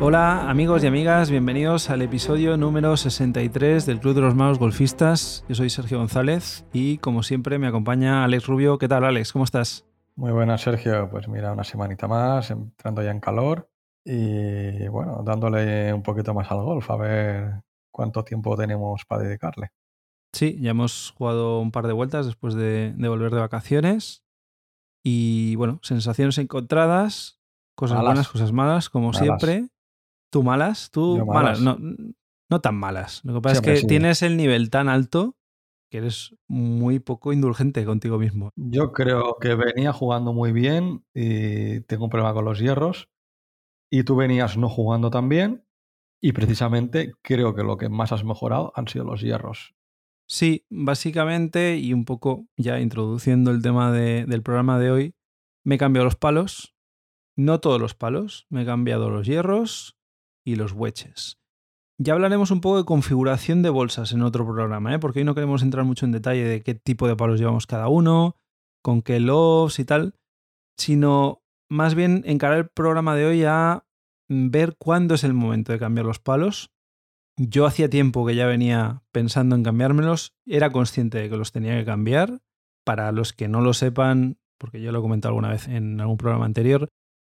Hola amigos y amigas, bienvenidos al episodio número 63 del Club de los Malos Golfistas. Yo soy Sergio González y como siempre me acompaña Alex Rubio. ¿Qué tal Alex? ¿Cómo estás? Muy buenas Sergio, pues mira, una semanita más, entrando ya en calor y bueno, dándole un poquito más al golf, a ver cuánto tiempo tenemos para dedicarle. Sí, ya hemos jugado un par de vueltas después de, volver de vacaciones y bueno, sensaciones encontradas, cosas buenas, cosas malas, como siempre. Tú malas, tú malas. No, no tan malas. Lo que pasa es que tienes el nivel tan alto que eres muy poco indulgente contigo mismo. Yo creo que venía jugando muy bien y tengo un problema con los hierros. Y tú venías no jugando tan bien. Y precisamente creo que lo que más has mejorado han sido los hierros. Sí, básicamente, y un poco ya introduciendo el tema del programa de hoy, me he cambiado los palos. No todos los palos, me he cambiado los hierros, y los wedges. Ya hablaremos un poco de configuración de bolsas en otro programa, ¿eh? porque hoy no queremos entrar mucho en detalle de qué tipo de palos llevamos cada uno, con qué lobs y tal, sino más bien encarar el programa de hoy a ver cuándo es el momento de cambiar los palos. Yo hacía tiempo que ya venía pensando en cambiármelos, era consciente de que los tenía que cambiar. Para los que no lo sepan, porque yo lo he comentado alguna vez en algún programa anterior,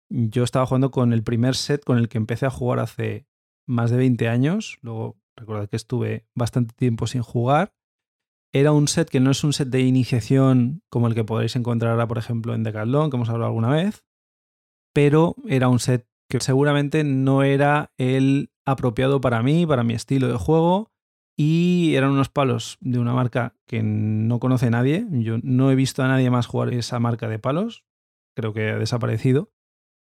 yo estaba jugando con el primer set con el que empecé a jugar hace más de 20 años. Luego recordad que estuve bastante tiempo sin jugar. Era un set que no es un set de iniciación como el que podréis encontrar ahora, por ejemplo, en Decathlon, que hemos hablado alguna vez, pero era un set que seguramente no era el apropiado para mí, para mi estilo de juego, y eran unos palos de una marca que no conoce nadie. Yo no he visto a nadie más jugar esa marca de palos, creo que ha desaparecido.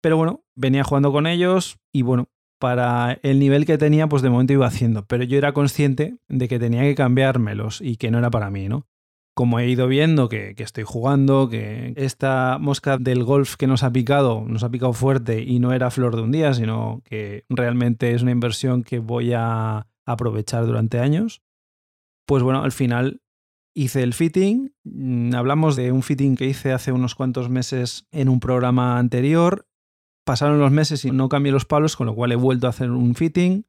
Pero bueno, venía jugando con ellos y bueno, para el nivel que tenía, pues de momento iba haciendo. Pero yo era consciente de que tenía que cambiármelos y que no era para mí, ¿no? Como he ido viendo que, estoy jugando, que esta mosca del golf que nos ha picado, nos ha picado fuerte y no era flor de un día, sino que realmente es una inversión que voy a aprovechar durante años, pues bueno, al final hice el fitting. Mm, hablamos de un fitting que hice hace unos cuantos meses en un programa anterior Pasaron los meses y no cambié los palos, con lo cual he vuelto a hacer un fitting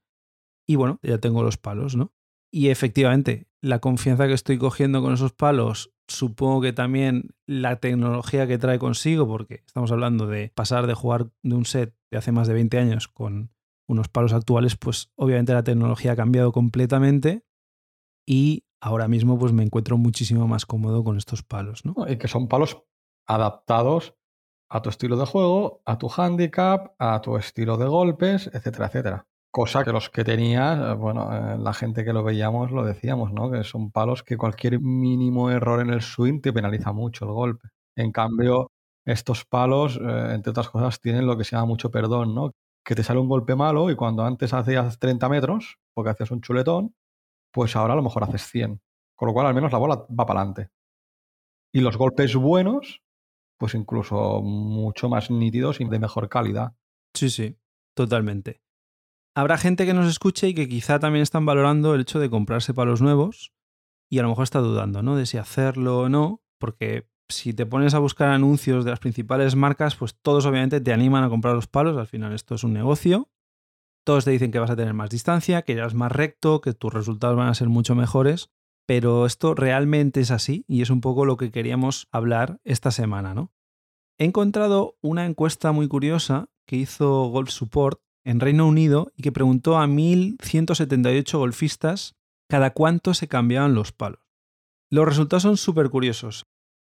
y bueno, ya tengo los palos, ¿no? Y efectivamente, la confianza que estoy cogiendo con esos palos, supongo que también la tecnología que trae consigo, porque estamos hablando de pasar de jugar de un set de hace más de 20 años con unos palos actuales, pues obviamente la tecnología ha cambiado completamente y ahora mismo pues me encuentro muchísimo más cómodo con estos palos, ¿no? Y que son palos adaptados a tu estilo de juego, a tu handicap, a tu estilo de golpes, etcétera, etcétera. Cosa que los que tenías, eh, bueno, eh, la gente que lo veíamos lo decíamos, ¿no? Que son palos que cualquier mínimo error en el swing te penaliza mucho el golpe. En cambio, estos palos, eh, entre otras cosas, tienen lo que se llama mucho perdón, ¿no? Que te sale un golpe malo y cuando antes hacías 30 metros, porque hacías un chuletón, pues ahora a lo mejor haces 100. Con lo cual, al menos la bola va para adelante. Y los golpes buenos pues incluso mucho más nítidos y de mejor calidad. Sí, sí, totalmente. Habrá gente que nos escuche y que quizá también están valorando el hecho de comprarse palos nuevos y a lo mejor está dudando, ¿no? De si hacerlo o no, porque si te pones a buscar anuncios de las principales marcas, pues todos obviamente te animan a comprar los palos, al final esto es un negocio. Todos te dicen que vas a tener más distancia, que irás más recto, que tus resultados van a ser mucho mejores pero esto realmente es así y es un poco lo que queríamos hablar esta semana, ¿no? He encontrado una encuesta muy curiosa que hizo Golf Support en Reino Unido y que preguntó a 1.178 golfistas cada cuánto se cambiaban los palos. Los resultados son súper curiosos.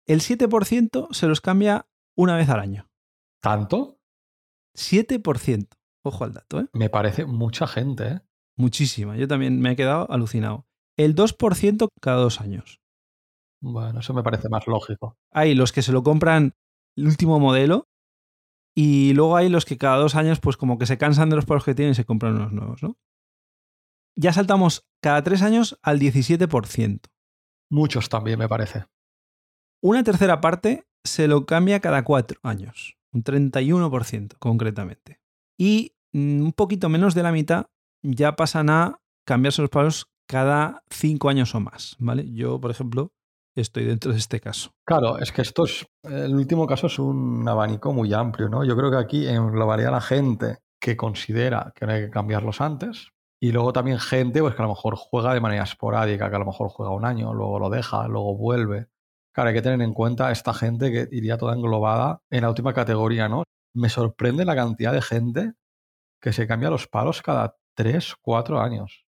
El 7% se los cambia una vez al año. ¿Tanto? 7%. Ojo al dato, ¿eh? Me parece mucha gente, ¿eh? Muchísima. Yo también me he quedado alucinado el 2% cada dos años. Bueno, eso me parece más lógico. Hay los que se lo compran el último modelo y luego hay los que cada dos años pues como que se cansan de los palos que tienen y se compran unos nuevos, ¿no? Ya saltamos cada tres años al 17%. Muchos también, me parece. Una tercera parte se lo cambia cada cuatro años, un 31% concretamente. Y mm, un poquito menos de la mitad ya pasan a cambiarse los palos cada cinco años o más, ¿vale? Yo, por ejemplo, estoy dentro de este caso. Claro, es que esto es, el último caso es un abanico muy amplio, ¿no? Yo creo que aquí englobaría a la gente que considera que no hay que cambiarlos antes, y luego también gente pues, que a lo mejor juega de manera esporádica, que a lo mejor juega un año, luego lo deja, luego vuelve. Claro, hay que tener en cuenta esta gente que iría toda englobada en la última categoría, ¿no? Me sorprende la cantidad de gente que se cambia los palos cada 3, 4 años.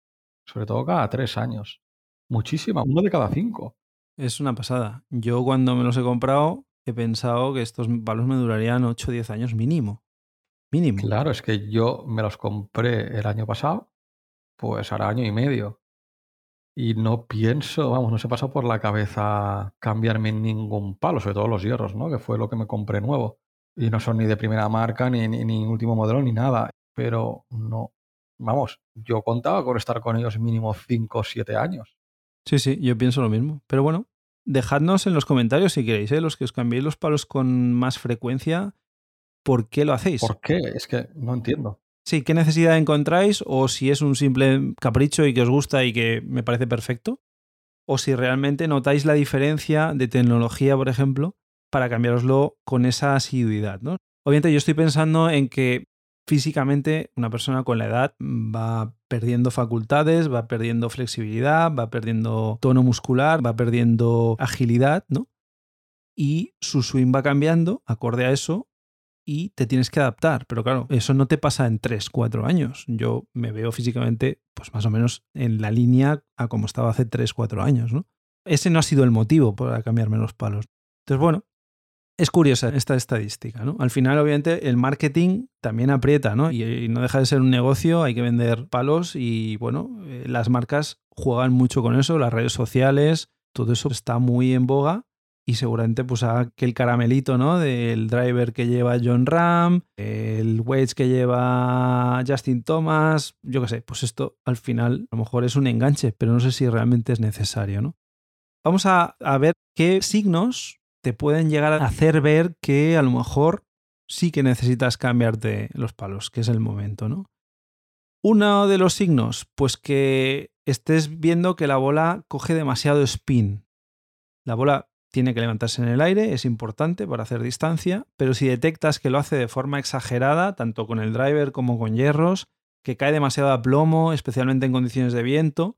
Sobre todo cada 3 años. Muchísima, uno de cada 5. Es una pasada. Yo cuando me los he comprado he pensado que estos palos me durarían 8 o 10 años mínimo. Mínimo. Claro, es que yo me los compré el año pasado pues hará año y medio. Y no pienso, vamos, no se pasó por la cabeza cambiarme ningún palo, sobre todo los hierros, ¿no? Que fue lo que me compré nuevo. Y no son ni de primera marca, ni, ni, último modelo, ni nada. Pero no. Vamos, yo contaba con estar con ellos mínimo 5 o 7 años. Sí, sí, yo pienso lo mismo. Pero bueno, dejadnos en los comentarios si queréis, ¿eh? los que os cambiéis los palos con más frecuencia, ¿por qué lo hacéis? ¿Por qué? Es que no entiendo. Sí, ¿qué necesidad encontráis? O si es un simple capricho y que os gusta y que me parece perfecto. O si realmente notáis la diferencia de tecnología, por ejemplo, para cambiaroslo con esa asiduidad. ¿no? Obviamente yo estoy pensando en que físicamente una persona con la edad va perdiendo facultades, va perdiendo flexibilidad, va perdiendo tono muscular, va perdiendo agilidad, ¿no? Y su swing va cambiando acorde a eso y te tienes que adaptar. Pero claro, eso no te pasa en 3, 4 años. Yo me veo físicamente, pues más o menos en la línea a como estaba hace 3, 4 años, ¿no? Ese no ha sido el motivo para cambiarme los palos. Entonces, bueno, es curiosa esta estadística, ¿no? Al final, obviamente, el marketing también aprieta, ¿no? Y, no deja de ser un negocio, hay que vender palos y, bueno, eh, las marcas juegan mucho con eso, las redes sociales, todo eso está muy en boga y seguramente pues haga que el caramelito, ¿no? Del driver que lleva John Ram, el wedge que lleva Justin Thomas, yo qué sé, pues esto al final a lo mejor es un enganche, pero no sé si realmente es necesario, ¿no? Vamos a ver qué signos te pueden llegar a hacer ver que a lo mejor sí que necesitas cambiarte los palos, que es el momento, ¿no? Uno de los signos, pues que estés viendo que la bola coge demasiado spin. La bola tiene que levantarse en el aire, es importante para hacer distancia, pero si detectas que lo hace de forma exagerada, tanto con el driver como con hierros, que cae demasiado a plomo, especialmente en condiciones de viento,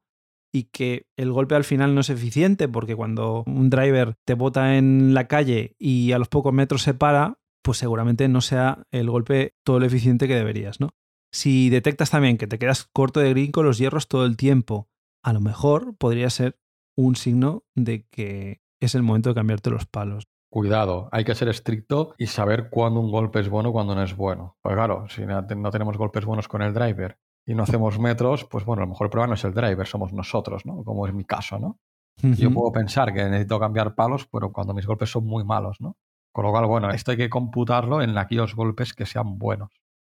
y que el golpe al final no es eficiente, porque cuando un driver te bota en la calle y a los pocos metros se para, pues seguramente no sea el golpe todo lo eficiente que deberías, ¿no? Si detectas también que te quedas corto de green con los hierros todo el tiempo, a lo mejor podría ser un signo de que es el momento de cambiarte los palos. Cuidado, hay que ser estricto y saber cuándo un golpe es bueno cuándo no es bueno. Pues claro, si no tenemos golpes buenos con el driver y no hacemos metros, pues bueno, a lo mejor el problema no es el driver, somos nosotros, ¿no? Como es mi caso, ¿no? Yo puedo pensar que necesito cambiar palos, pero cuando mis golpes son muy malos, ¿no? Con lo cual, bueno, esto hay que computarlo en aquellos golpes que sean buenos.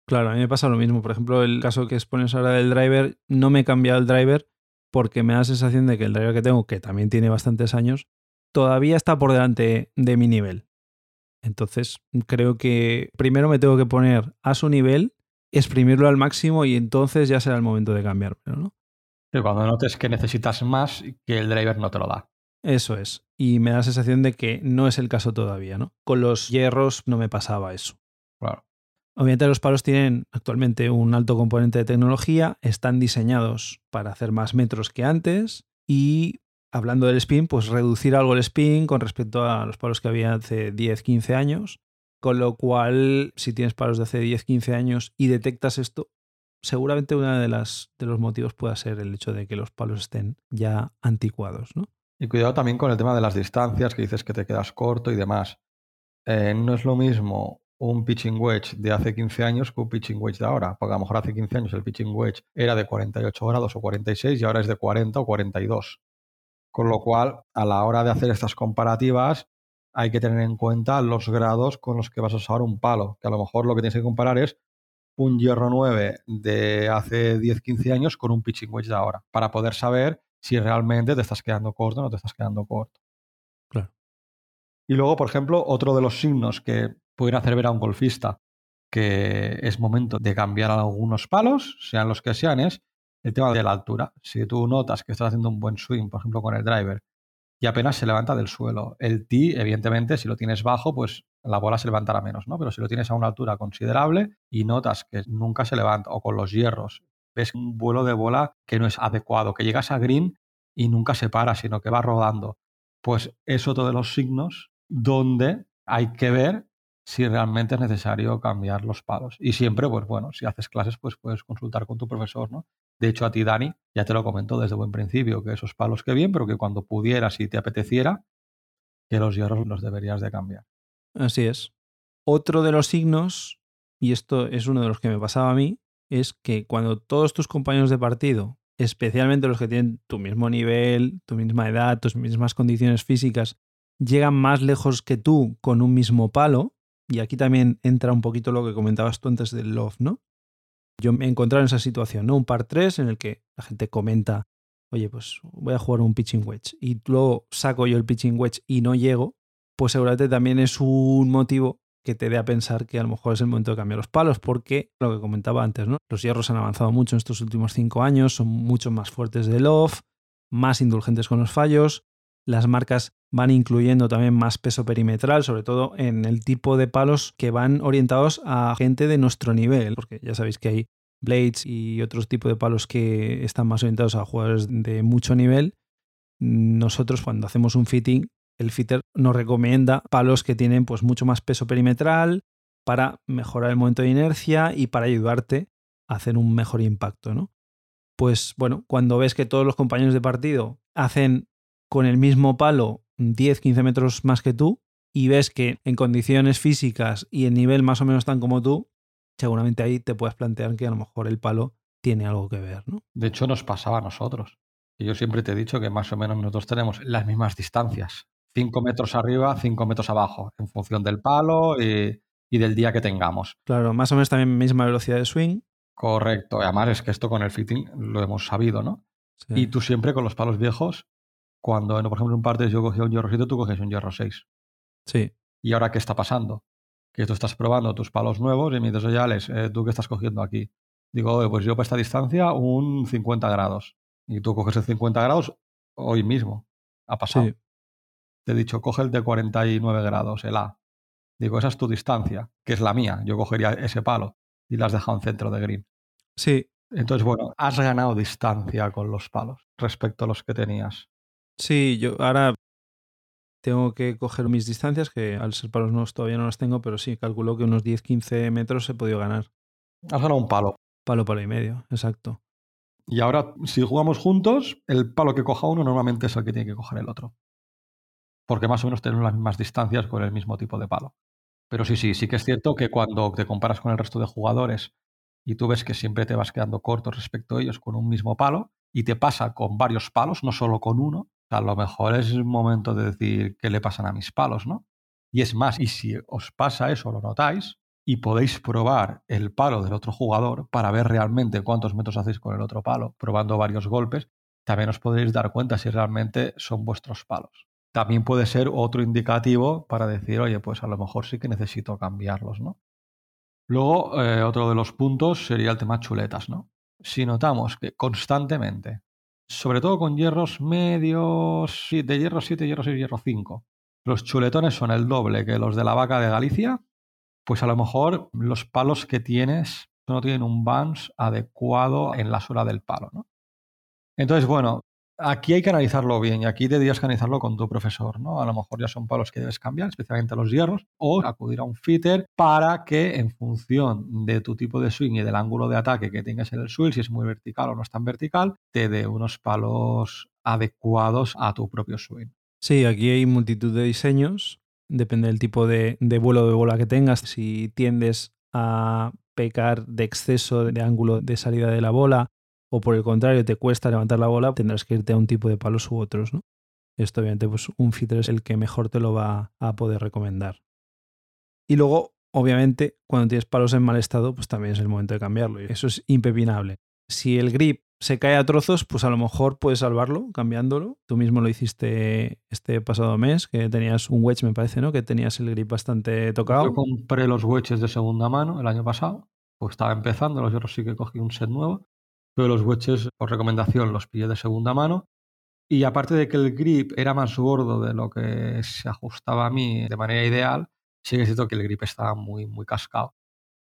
Claro, a mí me pasa lo mismo. Por ejemplo, el caso que expones ahora del driver, no me he cambiado el driver porque me da la sensación de que el driver que tengo, que también tiene bastantes años, todavía está por delante de mi nivel. Entonces, creo que primero me tengo que poner a su nivel, exprimirlo al máximo y entonces ya será el momento de cambiarlo, ¿no? cuando notes que necesitas más, que el driver no te lo da. Eso es. Y me da la sensación de que no es el caso todavía, ¿no? Con los hierros no me pasaba eso. Claro. Obviamente los palos tienen actualmente un alto componente de tecnología, están diseñados para hacer más metros que antes y hablando del spin, pues reducir algo el spin con respecto a los palos que había hace 10, 15 años. Con lo cual, si tienes palos de hace 10, 15 años y detectas esto, seguramente uno de, las, de los motivos pueda ser el hecho de que los palos estén ya anticuados. ¿no? Y cuidado también con el tema de las distancias, que dices que te quedas corto y demás. Eh, no es lo mismo un pitching wedge de hace 15 años que un pitching wedge de ahora, porque a lo mejor hace 15 años el pitching wedge era de 48 grados o 46 y ahora es de 40 o 42. Con lo cual, a la hora de hacer estas comparativas, hay que tener en cuenta los grados con los que vas a usar un palo, que a lo mejor lo que tienes que comparar es un hierro 9 de hace 10-15 años con un pitching wedge de ahora, para poder saber si realmente te estás quedando corto o no te estás quedando corto. Claro. Y luego, por ejemplo, otro de los signos que pueden hacer ver a un golfista que es momento de cambiar algunos palos, sean los que sean, es el tema de la altura. Si tú notas que estás haciendo un buen swing, por ejemplo, con el driver, y apenas se levanta del suelo. El tee, evidentemente, si lo tienes bajo, pues la bola se levantará menos, ¿no? Pero si lo tienes a una altura considerable y notas que nunca se levanta, o con los hierros, ves un vuelo de bola que no es adecuado, que llegas a green y nunca se para, sino que va rodando. Pues es otro de los signos donde hay que ver si realmente es necesario cambiar los palos. Y siempre, pues bueno, si haces clases, pues puedes consultar con tu profesor, ¿no? De hecho, a ti, Dani, ya te lo comentó desde buen principio, que esos palos que bien, pero que cuando pudieras y te apeteciera, que los hierros los deberías de cambiar. Así es. Otro de los signos, y esto es uno de los que me pasaba a mí, es que cuando todos tus compañeros de partido, especialmente los que tienen tu mismo nivel, tu misma edad, tus mismas condiciones físicas, llegan más lejos que tú con un mismo palo, y aquí también entra un poquito lo que comentabas tú antes del love, ¿no? Yo me he encontrado en esa situación, ¿no? Un par 3 en el que la gente comenta, oye, pues voy a jugar un pitching wedge y luego saco yo el pitching wedge y no llego, pues seguramente también es un motivo que te dé a pensar que a lo mejor es el momento de cambiar los palos, porque lo que comentaba antes, ¿no? Los hierros han avanzado mucho en estos últimos cinco años, son mucho más fuertes de love, más indulgentes con los fallos, las marcas van incluyendo también más peso perimetral, sobre todo en el tipo de palos que van orientados a gente de nuestro nivel, porque ya sabéis que hay blades y otros tipos de palos que están más orientados a jugadores de mucho nivel. Nosotros cuando hacemos un fitting, el fitter nos recomienda palos que tienen pues mucho más peso perimetral para mejorar el momento de inercia y para ayudarte a hacer un mejor impacto, ¿no? Pues bueno, cuando ves que todos los compañeros de partido hacen con el mismo palo 10-15 metros más que tú y ves que en condiciones físicas y en nivel más o menos tan como tú, seguramente ahí te puedes plantear que a lo mejor el palo tiene algo que ver, ¿no? De hecho, nos pasaba a nosotros. Y yo siempre te he dicho que más o menos nosotros tenemos las mismas distancias. 5 metros arriba, 5 metros abajo, en función del palo y, del día que tengamos. Claro, más o menos también misma velocidad de swing. Correcto. Además es que esto con el fitting lo hemos sabido, ¿no? Y tú siempre con los palos viejos cuando, por ejemplo, en un partes yo cogía un hierro 7, tú coges un hierro 6. Sí. ¿Y ahora qué está pasando? Que tú estás probando tus palos nuevos y me dices, oye, Alex, eh, ¿tú qué estás cogiendo aquí? Digo, pues yo para esta distancia un 50 grados. Y tú coges el 50 grados hoy mismo. Ha pasado. Sí. Te he dicho, coge el de 49 grados, el A. Digo, esa es tu distancia, que es la mía. Yo cogería ese palo y la has dejado en centro de green. Sí. Entonces, bueno, has ganado distancia con los palos respecto a los que tenías. Sí, yo ahora tengo que coger mis distancias, que al ser palos nuevos todavía no las tengo, pero sí, calculo que unos 10-15 metros he podido ganar. Has ganado un palo. Palo, palo y medio, exacto. Y ahora, si jugamos juntos, el palo que coja uno normalmente es el que tiene que coger el otro. Porque más o menos tenemos las mismas distancias con el mismo tipo de palo. Pero sí, sí, sí que es cierto que cuando te comparas con el resto de jugadores y tú ves que siempre te vas quedando corto respecto a ellos con un mismo palo, y te pasa con varios palos, no solo con uno, a lo mejor es el momento de decir qué le pasan a mis palos, ¿no? Y es más, y si os pasa eso, lo notáis, y podéis probar el palo del otro jugador para ver realmente cuántos metros hacéis con el otro palo, probando varios golpes, también os podréis dar cuenta si realmente son vuestros palos. También puede ser otro indicativo para decir, oye, pues a lo mejor sí que necesito cambiarlos, ¿no? Luego, eh, otro de los puntos sería el tema chuletas, ¿no? Si notamos que constantemente sobre todo con hierros medios, de hierro 7, hierro 6, hierro 5. Los chuletones son el doble que los de la vaca de Galicia, pues a lo mejor los palos que tienes no tienen un bounce adecuado en la suela del palo. ¿no? Entonces, bueno, aquí hay que analizarlo bien y aquí que analizarlo con tu profesor, ¿no? A lo mejor ya son palos que debes cambiar, especialmente los hierros, o acudir a un fitter para que en función de tu tipo de swing y del ángulo de ataque que tengas en el swing, si es muy vertical o no es tan vertical, te dé unos palos adecuados a tu propio swing. Sí, aquí hay multitud de diseños, depende del tipo de vuelo de bola que tengas, si tiendes a pecar de exceso de ángulo de salida de la bola o por el contrario te cuesta levantar la bola, tendrás que irte a un tipo de palos u otros, ¿no? Esto obviamente pues un fitter es el que mejor te lo va a poder recomendar. Y luego, obviamente, cuando tienes palos en mal estado, pues también es el momento de cambiarlo. Eso es impepinable. Si el grip se cae a trozos, pues a lo mejor puedes salvarlo cambiándolo. Tú mismo lo hiciste este pasado mes, que tenías un wedge, me parece, ¿no? Que tenías el grip bastante tocado. Yo compré los wedges de segunda mano el año pasado, pues estaba empezando, los otros sí que cogí un set nuevo pero los wedges, por recomendación, los pillé de segunda mano Y aparte de que el grip era más gordo de lo que se ajustaba a mí de manera ideal, sí que es cierto que el grip estaba muy, muy cascado.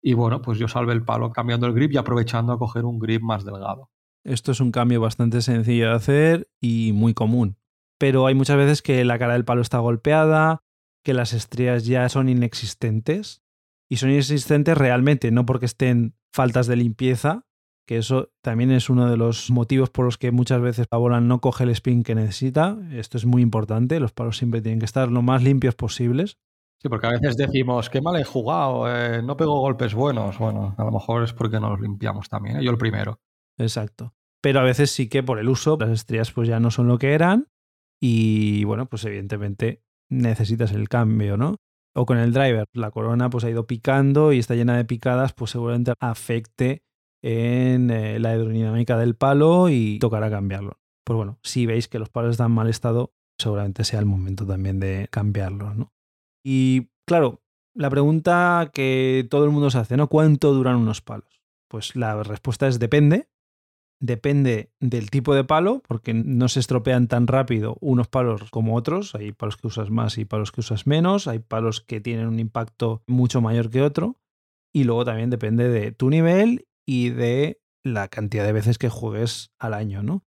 Y bueno, pues yo salvé el palo cambiando el grip y aprovechando a coger un grip más delgado. Esto es un cambio bastante sencillo de hacer y muy común. Pero hay muchas veces que la cara del palo está golpeada, que las estrías ya son inexistentes. Y son inexistentes realmente, no porque estén faltas de limpieza, que eso también es uno de los motivos por los que muchas veces la bola no coge el spin que necesita. Esto es muy importante, los palos siempre tienen que estar lo más limpios posibles. Sí, porque a veces decimos, qué mal he jugado, eh, no pego golpes buenos. Bueno, a lo mejor es porque no los limpiamos también, ¿eh? yo el primero. Exacto. Pero a veces sí que por el uso las estrías pues ya no son lo que eran y bueno, pues evidentemente necesitas el cambio, ¿no? O con el driver, la corona pues ha ido picando y está llena de picadas, pues seguramente afecte en eh, la aerodinámica del palo y tocará cambiarlo. Pues bueno, si veis que los palos están en mal estado, seguramente sea el momento también de cambiarlos, ¿no? Y claro, la pregunta que todo el mundo se hace, ¿no? ¿Cuánto duran unos palos? Pues la respuesta es depende. Depende del tipo de palo, porque no se estropean tan rápido unos palos como otros. Hay palos que usas más y palos que usas menos. Hay palos que tienen un impacto mucho mayor que otro. Y luego también depende de tu nivel y de la cantidad de veces que juegues al año, ¿no?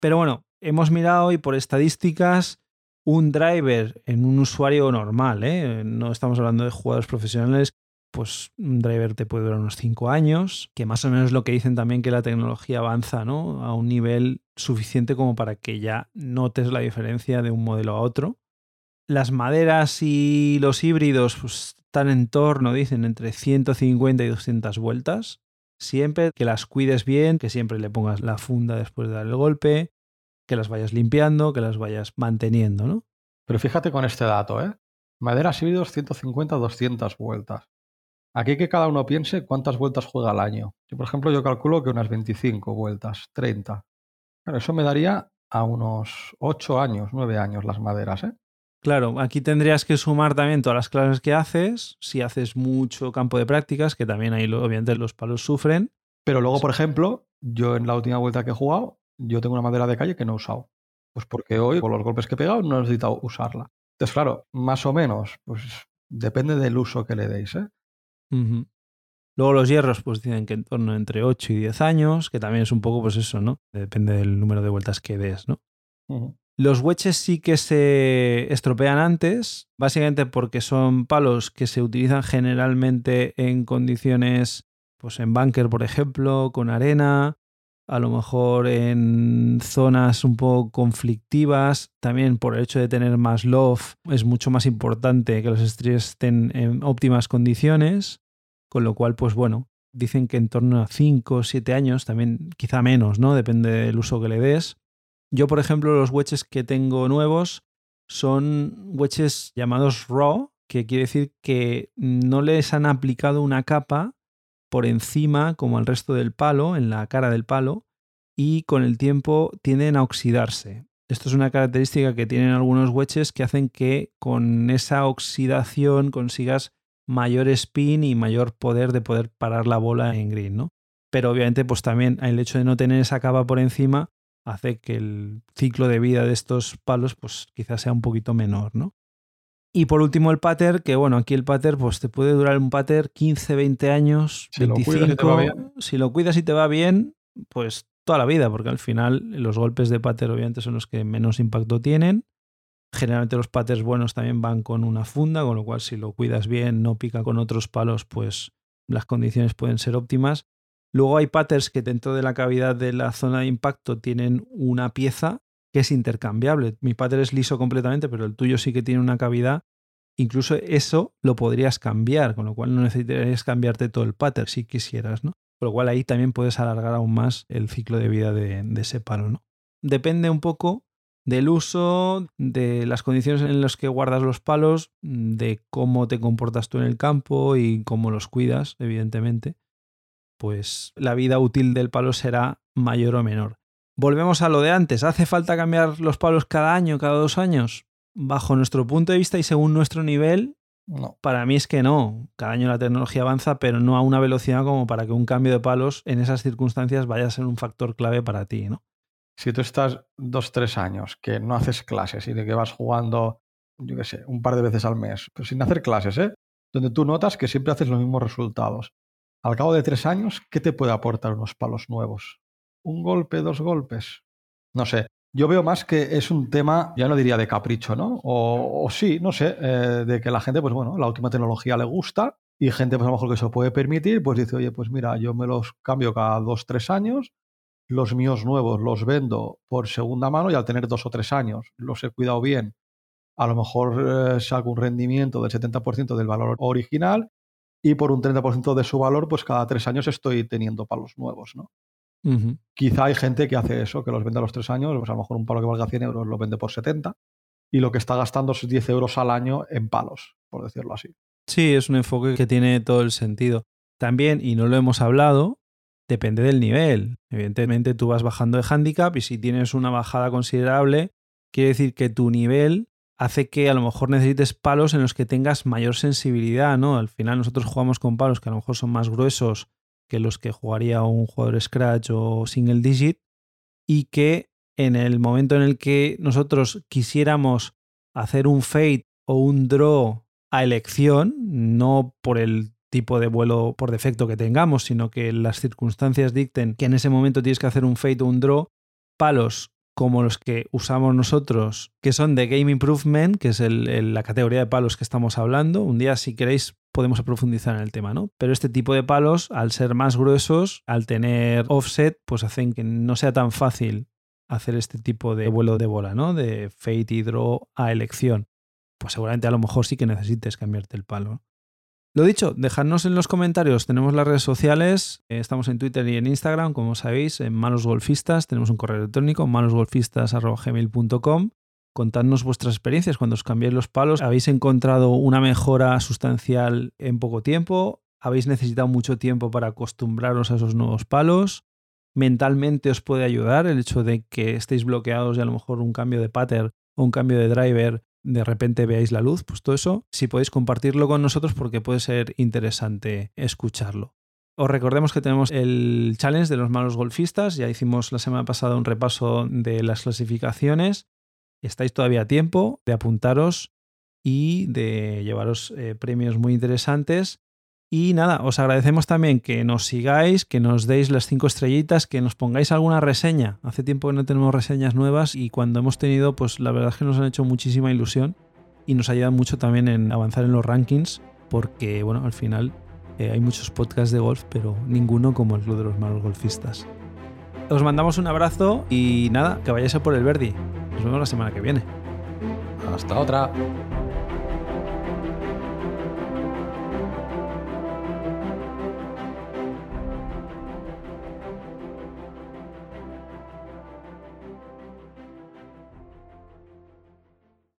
Pero bueno, hemos mirado y por estadísticas, un driver en un usuario normal, ¿eh? no estamos hablando de jugadores profesionales, pues un driver te puede durar unos 5 años, que más o menos es lo que dicen también que la tecnología avanza, ¿no? A un nivel suficiente como para que ya notes la diferencia de un modelo a otro. Las maderas y los híbridos pues, están en torno, dicen, entre 150 y 200 vueltas. Siempre que las cuides bien, que siempre le pongas la funda después de dar el golpe, que las vayas limpiando, que las vayas manteniendo, ¿no? Pero fíjate con este dato, ¿eh? Maderas híbridos 150-200 vueltas. Aquí que cada uno piense cuántas vueltas juega al año. Yo, por ejemplo, yo calculo que unas 25 vueltas, 30. Claro, eso me daría a unos 8 años, 9 años las maderas, ¿eh? Claro, aquí tendrías que sumar también todas las clases que haces, si haces mucho campo de prácticas, que también ahí obviamente los palos sufren. Pero luego, por ejemplo, yo en la última vuelta que he jugado, yo tengo una madera de calle que no he usado. Pues porque hoy, con los golpes que he pegado, no he necesitado usarla. Entonces, claro, más o menos, pues depende del uso que le deis. ¿eh? Luego los hierros, pues dicen que en torno entre 8 y 10 años, que también es un poco, pues eso, ¿no? Depende del número de vueltas que des, ¿no? Los wedges sí que se estropean antes, básicamente porque son palos que se utilizan generalmente en condiciones, pues en bunker, por ejemplo, con arena, a lo mejor en zonas un poco conflictivas, también por el hecho de tener más loft, es mucho más importante que los estrellas estén en óptimas condiciones, con lo cual, pues bueno, dicen que en torno a 5 o 7 años, también quizá menos, ¿no? Depende del uso que le des, yo, por ejemplo, los wedges que tengo nuevos son wedges llamados raw, que quiere decir que no les han aplicado una capa por encima, como al resto del palo, en la cara del palo, y con el tiempo tienden a oxidarse. Esto es una característica que tienen algunos wedges que hacen que con esa oxidación consigas mayor spin y mayor poder de poder parar la bola en green, ¿no? Pero obviamente, pues también el hecho de no tener esa capa por encima hace que el ciclo de vida de estos palos pues quizás sea un poquito menor, ¿no? Y por último el pater, que bueno, aquí el pater pues te puede durar un pater 15, 20 años, si 25, si lo cuidas y te va bien, pues toda la vida, porque al final los golpes de pater obviamente son los que menos impacto tienen. Generalmente los paters buenos también van con una funda, con lo cual si lo cuidas bien, no pica con otros palos, pues las condiciones pueden ser óptimas. Luego hay patterns que dentro de la cavidad de la zona de impacto tienen una pieza que es intercambiable. Mi pattern es liso completamente, pero el tuyo sí que tiene una cavidad. Incluso eso lo podrías cambiar, con lo cual no necesitarías cambiarte todo el pattern si quisieras, ¿no? Con lo cual ahí también puedes alargar aún más el ciclo de vida de, de ese palo, ¿no? Depende un poco del uso, de las condiciones en las que guardas los palos, de cómo te comportas tú en el campo y cómo los cuidas, evidentemente pues la vida útil del palo será mayor o menor. Volvemos a lo de antes. ¿Hace falta cambiar los palos cada año, cada dos años? Bajo nuestro punto de vista y según nuestro nivel, no. Para mí es que no. Cada año la tecnología avanza, pero no a una velocidad como para que un cambio de palos en esas circunstancias vaya a ser un factor clave para ti, ¿no? Si tú estás dos, tres años que no haces clases y de que vas jugando, yo qué sé, un par de veces al mes, pero sin hacer clases, ¿eh? Donde tú notas que siempre haces los mismos resultados. Al cabo de tres años, ¿qué te puede aportar unos palos nuevos? ¿Un golpe, dos golpes? No sé. Yo veo más que es un tema, ya no diría de capricho, ¿no? O, sí, no sé, eh, de que la gente, pues bueno, la última tecnología le gusta y gente, pues a lo mejor que se puede permitir, pues dice, oye, pues mira, yo me los cambio cada dos, tres años, los míos nuevos los vendo por segunda mano y al tener dos o tres años los he cuidado bien, a lo mejor eh, saco un rendimiento del 70% del valor original y por un 30% de su valor, pues cada tres años estoy teniendo palos nuevos, ¿no? Quizá hay gente que hace eso, que los vende a los tres años, pues a lo mejor un palo que valga 100 euros lo vende por 70 y lo que está gastando es 10 euros al año en palos, por decirlo así. Sí, es un enfoque que tiene todo el sentido. También, y no lo hemos hablado, depende del nivel. Evidentemente tú vas bajando de handicap y si tienes una bajada considerable, quiere decir que tu nivel hace que a lo mejor necesites palos en los que tengas mayor sensibilidad, ¿no? Al final nosotros jugamos con palos que a lo mejor son más gruesos que los que jugaría un jugador Scratch o Single Digit y que en el momento en el que nosotros quisiéramos hacer un fade o un draw a elección, no por el tipo de vuelo por defecto que tengamos, sino que las circunstancias dicten que en ese momento tienes que hacer un fade o un draw, palos como los que usamos nosotros, que son de Game Improvement, que es la categoría de palos que estamos hablando. Un día, si queréis, podemos profundizar en el tema, ¿no? Pero este tipo de palos, al ser más gruesos, al tener offset, pues hacen que no sea tan fácil hacer este tipo de vuelo de bola, ¿no? De fade y draw a elección. Pues seguramente a lo mejor sí que necesites cambiarte el palo. Lo dicho, dejadnos en los comentarios, tenemos las redes sociales, eh, estamos en Twitter y en Instagram, como sabéis, en Manos Golfistas, tenemos un correo electrónico, manosgolfistas.gmail.com. Contadnos vuestras experiencias cuando os cambiáis los palos. ¿Habéis encontrado una mejora sustancial en poco tiempo? ¿Habéis necesitado mucho tiempo para acostumbraros a esos nuevos palos? ¿Mentalmente os puede ayudar el hecho de que estéis bloqueados y a lo mejor un cambio de pattern o un cambio de driver de repente veáis la luz, pues todo eso, si podéis compartirlo con nosotros porque puede ser interesante escucharlo. Os recordemos que tenemos el challenge de los malos golfistas, ya hicimos la semana pasada un repaso de las clasificaciones, estáis todavía a tiempo de apuntaros y de llevaros eh, premios muy interesantes y nada, os agradecemos también que nos sigáis, que nos deis las cinco estrellitas, que nos pongáis alguna reseña. Hace tiempo que no tenemos reseñas nuevas y cuando hemos tenido, pues la verdad es que nos han hecho muchísima ilusión y nos ayudan mucho también en avanzar en los rankings, porque bueno, al final eh, hay muchos podcasts de golf, pero ninguno como el Club de los Malos Golfistas. Os mandamos un abrazo y nada, que vayáis a por el Verdi. Nos vemos la semana que viene. Hasta otra.